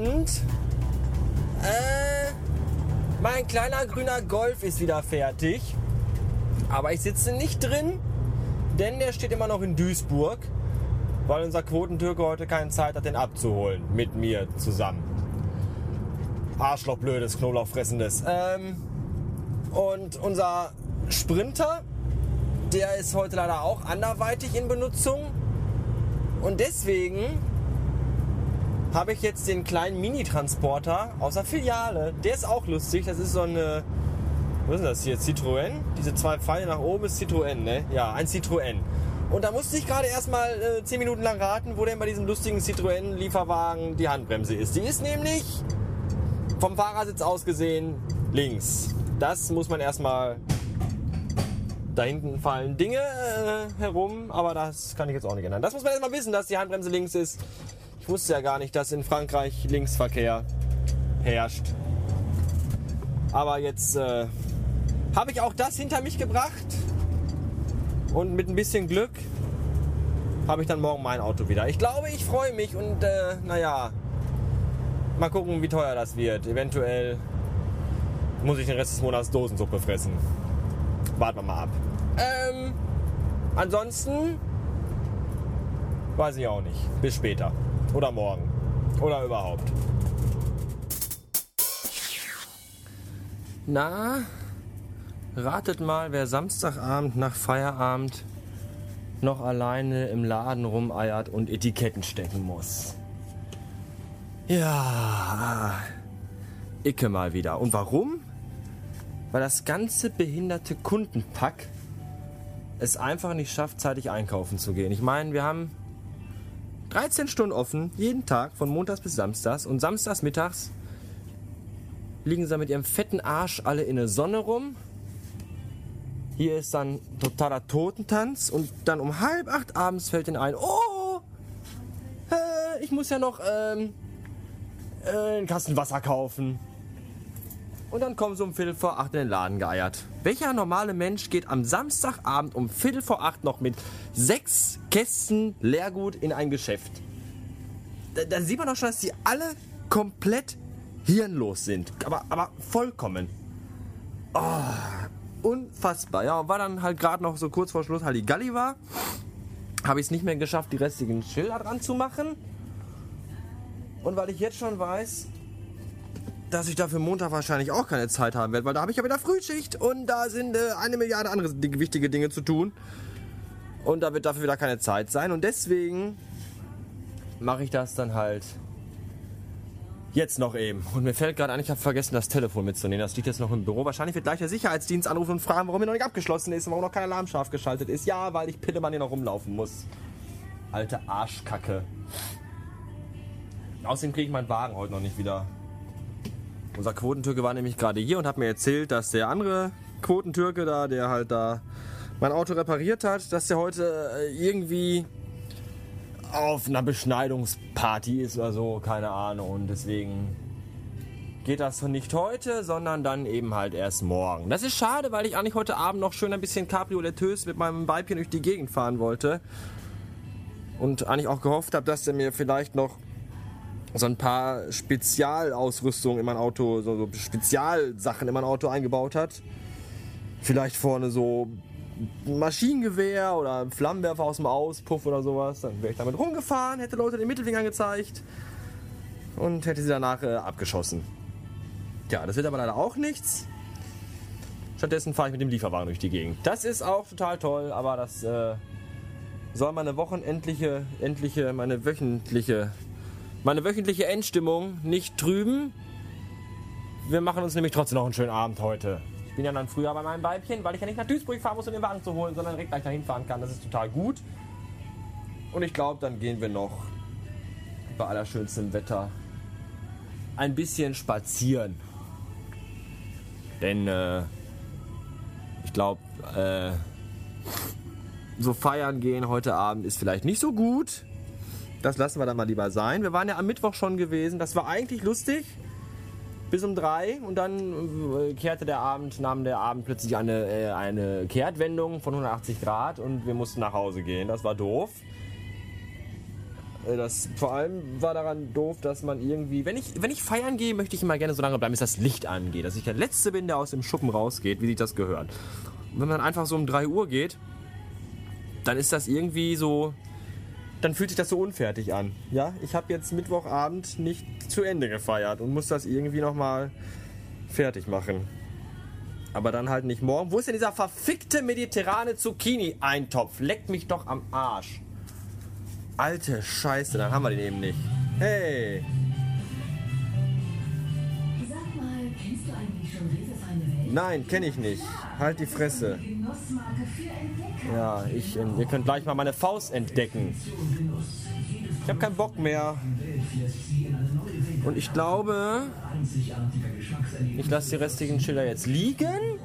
Und äh, mein kleiner grüner Golf ist wieder fertig. Aber ich sitze nicht drin, denn der steht immer noch in Duisburg, weil unser Quotentürke heute keine Zeit hat, den abzuholen. Mit mir zusammen. Arschloch blödes, Knoblauchfressendes. Ähm, und unser Sprinter, der ist heute leider auch anderweitig in Benutzung. Und deswegen habe ich jetzt den kleinen Mini-Transporter aus der Filiale. Der ist auch lustig. Das ist so eine, was ist das hier? Citroën? Diese zwei Pfeile nach oben ist Citroën, ne? Ja, ein Citroën. Und da musste ich gerade erstmal äh, 10 Minuten lang raten, wo denn bei diesem lustigen Citroën-Lieferwagen die Handbremse ist. Die ist nämlich vom Fahrersitz aus gesehen links. Das muss man erstmal. Da hinten fallen Dinge äh, herum, aber das kann ich jetzt auch nicht ändern. Das muss man erstmal wissen, dass die Handbremse links ist. Ich wusste ja gar nicht, dass in Frankreich Linksverkehr herrscht. Aber jetzt äh, habe ich auch das hinter mich gebracht. Und mit ein bisschen Glück habe ich dann morgen mein Auto wieder. Ich glaube, ich freue mich und äh, naja, mal gucken, wie teuer das wird. Eventuell muss ich den Rest des Monats Dosensuppe fressen. Warten wir mal ab. Ähm, ansonsten weiß ich auch nicht. Bis später. Oder morgen. Oder überhaupt. Na, ratet mal, wer Samstagabend nach Feierabend noch alleine im Laden rumeiert und Etiketten stecken muss. Ja, Icke mal wieder. Und warum? Weil das ganze behinderte Kundenpack es einfach nicht schafft, zeitig einkaufen zu gehen. Ich meine, wir haben 13 Stunden offen, jeden Tag, von Montags bis Samstags. Und samstags mittags liegen sie mit ihrem fetten Arsch alle in der Sonne rum. Hier ist dann totaler Totentanz und dann um halb acht abends fällt ihnen ein, oh, äh, ich muss ja noch ähm, äh, einen Kasten Wasser kaufen. Und dann kommen sie um Viertel vor acht in den Laden geeiert. Welcher normale Mensch geht am Samstagabend um Viertel vor acht noch mit sechs Kästen Leergut in ein Geschäft? Da, da sieht man doch schon, dass die alle komplett hirnlos sind. Aber, aber vollkommen. Oh, unfassbar. Ja, war dann halt gerade noch so kurz vor Schluss Halligalli war, habe ich es nicht mehr geschafft, die restlichen Schilder dran zu machen. Und weil ich jetzt schon weiß, dass ich dafür Montag wahrscheinlich auch keine Zeit haben werde, weil da habe ich ja wieder Frühschicht und da sind äh, eine Milliarde andere wichtige Dinge zu tun. Und da wird dafür wieder keine Zeit sein. Und deswegen mache ich das dann halt jetzt noch eben. Und mir fällt gerade ein, ich habe vergessen, das Telefon mitzunehmen. Das liegt jetzt noch im Büro. Wahrscheinlich wird gleich der Sicherheitsdienst anrufen und fragen, warum er noch nicht abgeschlossen ist und warum noch kein Alarm scharf geschaltet ist. Ja, weil ich Pillemann hier noch rumlaufen muss. Alte Arschkacke. Außerdem kriege ich meinen Wagen heute noch nicht wieder. Unser Quotentürke war nämlich gerade hier und hat mir erzählt, dass der andere Quotentürke da, der halt da mein Auto repariert hat, dass der heute äh, irgendwie auf einer Beschneidungsparty ist oder so, keine Ahnung. Und deswegen geht das nicht heute, sondern dann eben halt erst morgen. Das ist schade, weil ich eigentlich heute Abend noch schön ein bisschen cabrioletös mit meinem Weibchen durch die Gegend fahren wollte. Und eigentlich auch gehofft habe, dass er mir vielleicht noch so ein paar Spezialausrüstungen in mein Auto, so, so Spezialsachen in mein Auto eingebaut hat. Vielleicht vorne so ein Maschinengewehr oder Flammenwerfer aus dem Auspuff oder sowas. Dann wäre ich damit rumgefahren, hätte Leute den Mittelfinger gezeigt und hätte sie danach äh, abgeschossen. Ja, das wird aber leider auch nichts. Stattdessen fahre ich mit dem Lieferwagen durch die Gegend. Das ist auch total toll, aber das äh, soll meine wochenendliche, endliche, meine wöchentliche meine wöchentliche Endstimmung nicht trüben. Wir machen uns nämlich trotzdem noch einen schönen Abend heute. Ich bin ja dann früher bei meinem Weibchen, weil ich ja nicht nach Duisburg fahren muss, um den Wagen zu holen, sondern direkt gleich dahin fahren kann. Das ist total gut. Und ich glaube, dann gehen wir noch bei allerschönstem Wetter ein bisschen spazieren. Denn äh, ich glaube, äh, so feiern gehen heute Abend ist vielleicht nicht so gut. Das lassen wir dann mal lieber sein. Wir waren ja am Mittwoch schon gewesen. Das war eigentlich lustig. Bis um drei und dann äh, kehrte der Abend, nahm der Abend plötzlich eine, äh, eine Kehrtwendung von 180 Grad und wir mussten nach Hause gehen. Das war doof. Äh, Das, vor allem war daran doof, dass man irgendwie, wenn ich, wenn ich feiern gehe, möchte ich immer gerne so lange bleiben, bis das Licht angeht. Dass ich der Letzte bin, der aus dem Schuppen rausgeht, wie sich das gehört. Und wenn man einfach so um 3 Uhr geht, dann ist das irgendwie so, dann fühlt sich das so unfertig an. Ja, ich habe jetzt Mittwochabend nicht zu Ende gefeiert und muss das irgendwie nochmal fertig machen. Aber dann halt nicht morgen. Wo ist denn dieser verfickte mediterrane Zucchini-Eintopf? Leckt mich doch am Arsch. Alte Scheiße, dann haben wir den eben nicht. Hey, Sag mal, kennst du eigentlich schon Rewe nein, kenne ich nicht. Halt die Fresse. Genussmarke für. Ja, ich, ähm, ihr könnt gleich mal meine Faust entdecken. Ich habe keinen Bock mehr. Und ich glaube, ich lasse die restlichen Schilder jetzt liegen.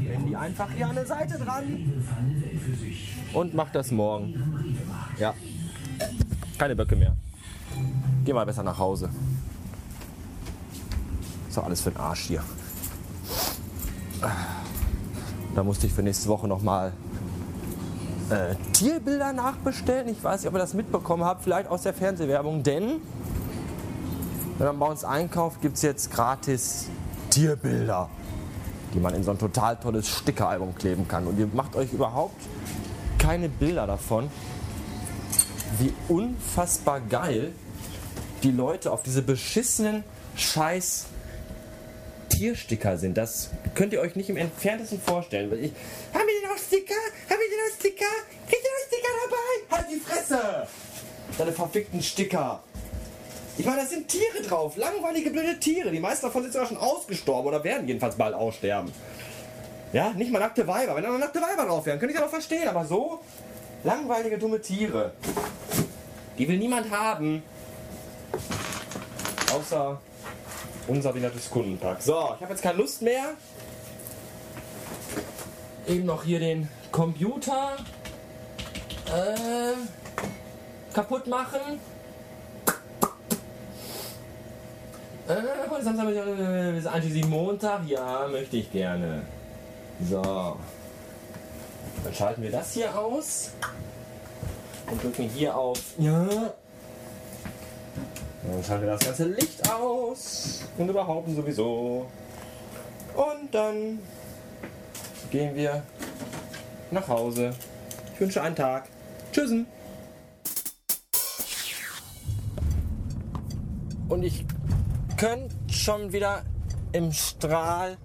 Wenn die einfach hier an der Seite dran. Und mach das morgen. Ja. Keine Böcke mehr. Geh mal besser nach Hause. Ist doch alles für den Arsch hier. Da musste ich für nächste Woche nochmal äh, Tierbilder nachbestellen. Ich weiß nicht, ob ihr das mitbekommen habt, vielleicht aus der Fernsehwerbung, denn wenn man bei uns einkauft, gibt es jetzt gratis Tierbilder, die man in so ein total tolles Stickeralbum kleben kann. Und ihr macht euch überhaupt keine Bilder davon, wie unfassbar geil die Leute auf diese beschissenen Scheiß Tiersticker sind. Das könnt ihr euch nicht im entferntesten vorstellen. Ich, haben wir denn noch Sticker? Haben wir denn noch Sticker? Kriegt ihr noch Sticker dabei? Halt die Fresse! Deine verfickten Sticker. Ich meine, da sind Tiere drauf. Langweilige, blöde Tiere. Die meisten davon sind sogar schon ausgestorben oder werden jedenfalls bald aussterben. Ja, nicht mal nackte Weiber. Wenn da noch nackte Weiber drauf wären, könnte ich das noch verstehen. Aber so langweilige, dumme Tiere. Die will niemand haben. Außer unser Wienertes Kundenpack. So, ich habe jetzt keine Lust mehr. Eben noch hier den Computer äh, kaputt machen. Äh, heute Samstag ist eigentlich Montag. Ja, möchte ich gerne. So. Dann schalten wir das hier aus. Und drücken hier auf Ja. Dann schalten wir das ganze Licht aus. Und überhaupt sowieso. Und dann gehen wir nach Hause. Ich wünsche einen Tag. Tschüssen. Und ich könnte schon wieder im Strahl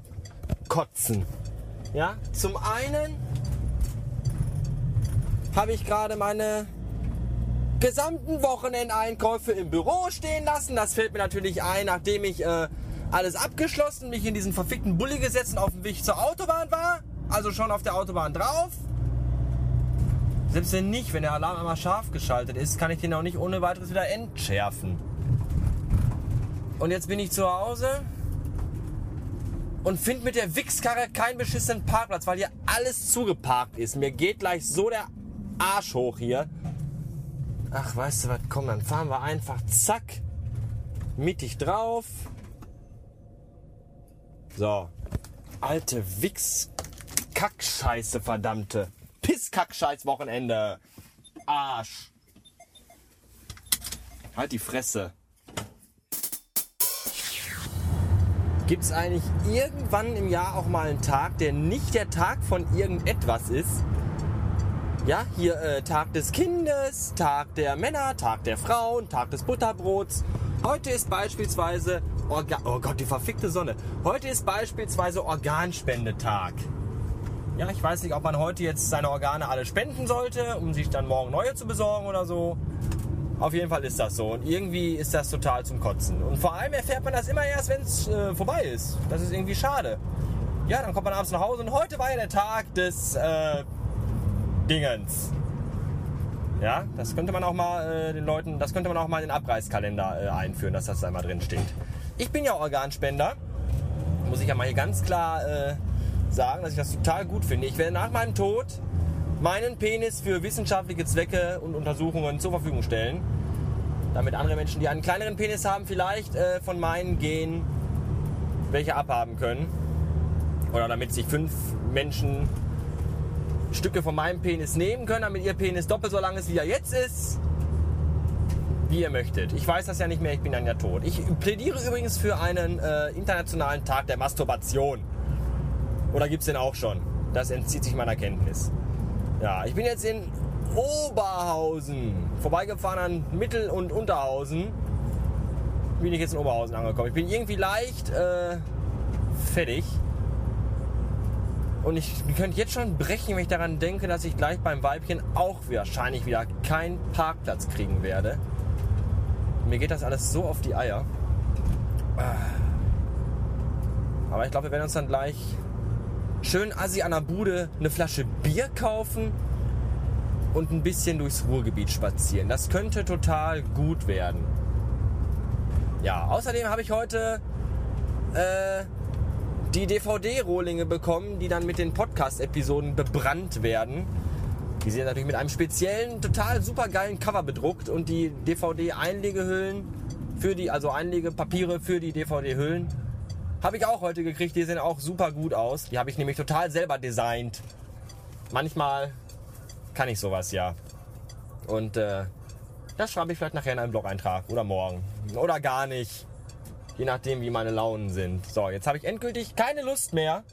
kotzen. Ja, zum einen habe ich gerade meine gesamten Wochenendeinkäufe im Büro stehen lassen. Das fällt mir natürlich ein, nachdem ich äh, alles abgeschlossen, mich in diesen verfickten Bulli gesetzt und auf dem Weg zur Autobahn war. Also schon auf der Autobahn drauf. Selbst wenn nicht, wenn der Alarm einmal scharf geschaltet ist, kann ich den auch nicht ohne weiteres wieder entschärfen. Und jetzt bin ich zu Hause und finde mit der Wichskarre keinen beschissenen Parkplatz, weil hier alles zugeparkt ist. Mir geht gleich so der Arsch hoch hier. Ach, weißt du was, komm, dann fahren wir einfach zack, mittig drauf. So, alte Wichs-Kackscheiße, verdammte. Piss-Kackscheiß-Wochenende. Arsch. Halt die Fresse. Gibt es eigentlich irgendwann im Jahr auch mal einen Tag, der nicht der Tag von irgendetwas ist? Ja, hier äh, Tag des Kindes, Tag der Männer, Tag der Frauen, Tag des Butterbrots. Heute ist beispielsweise Orga oh Gott, die verfickte Sonne. Heute ist beispielsweise Organspendetag. Ja, ich weiß nicht, ob man heute jetzt seine Organe alle spenden sollte, um sich dann morgen neue zu besorgen oder so. Auf jeden Fall ist das so. Und irgendwie ist das total zum Kotzen. Und vor allem erfährt man das immer erst, wenn es äh, vorbei ist. Das ist irgendwie schade. Ja, dann kommt man abends nach Hause und heute war ja der Tag des äh, Dingens. Ja, das könnte man auch mal äh, den Leuten, das könnte man auch mal in den Abreißkalender äh, einführen, dass das da mal drin steht. Ich bin ja Organspender. Muss ich ja mal hier ganz klar äh, sagen, dass ich das total gut finde. Ich werde nach meinem Tod meinen Penis für wissenschaftliche Zwecke und Untersuchungen zur Verfügung stellen. Damit andere Menschen, die einen kleineren Penis haben, vielleicht äh, von meinen Genen welche abhaben können. Oder damit sich fünf Menschen Stücke von meinem Penis nehmen können, damit ihr Penis doppelt so lang ist, wie er jetzt ist. wie ihr möchtet. Ich weiß das ja nicht mehr, ich bin dann ja tot. Ich plädiere übrigens für einen äh, internationalen Tag der Masturbation. Oder gibt es den auch schon? Das entzieht sich meiner Kenntnis. Ja, ich bin jetzt in Oberhausen. Vorbeigefahren an Mittel- und Unterhausen. Bin ich jetzt in Oberhausen angekommen. Ich bin irgendwie leicht äh, fertig. Und ich könnte jetzt schon brechen, wenn ich daran denke, dass ich gleich beim Weibchen auch wahrscheinlich wieder keinen Parkplatz kriegen werde. Mir geht das alles so auf die Eier. Aber ich glaube, wir werden uns dann gleich schön assi an der Bude eine Flasche Bier kaufen und ein bisschen durchs Ruhrgebiet spazieren. Das könnte total gut werden. Ja, außerdem habe ich heute äh, die DVD-Rohlinge bekommen, die dann mit den Podcast-Episoden bebrannt werden. Die sind natürlich mit einem speziellen, total supergeilen Cover bedruckt und die DVD-Einlegehüllen für die, also Einlegepapiere für die DVD-Hüllen, habe ich auch heute gekriegt. Die sehen auch super gut aus. Die habe ich nämlich total selber designt. Manchmal kann ich sowas ja. Und äh, das schreibe ich vielleicht nachher in einen Blog-Eintrag oder morgen. Oder gar nicht. Je nachdem, wie meine Launen sind. So, jetzt habe ich endgültig keine Lust mehr.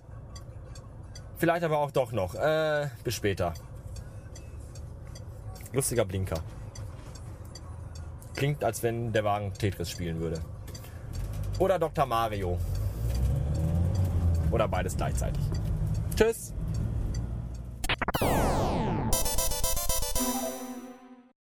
Vielleicht aber auch doch noch. Äh, bis später. Lustiger Blinker. Klingt, als wenn der Wagen Tetris spielen würde. Oder Dr. Mario. Oder beides gleichzeitig. Tschüss.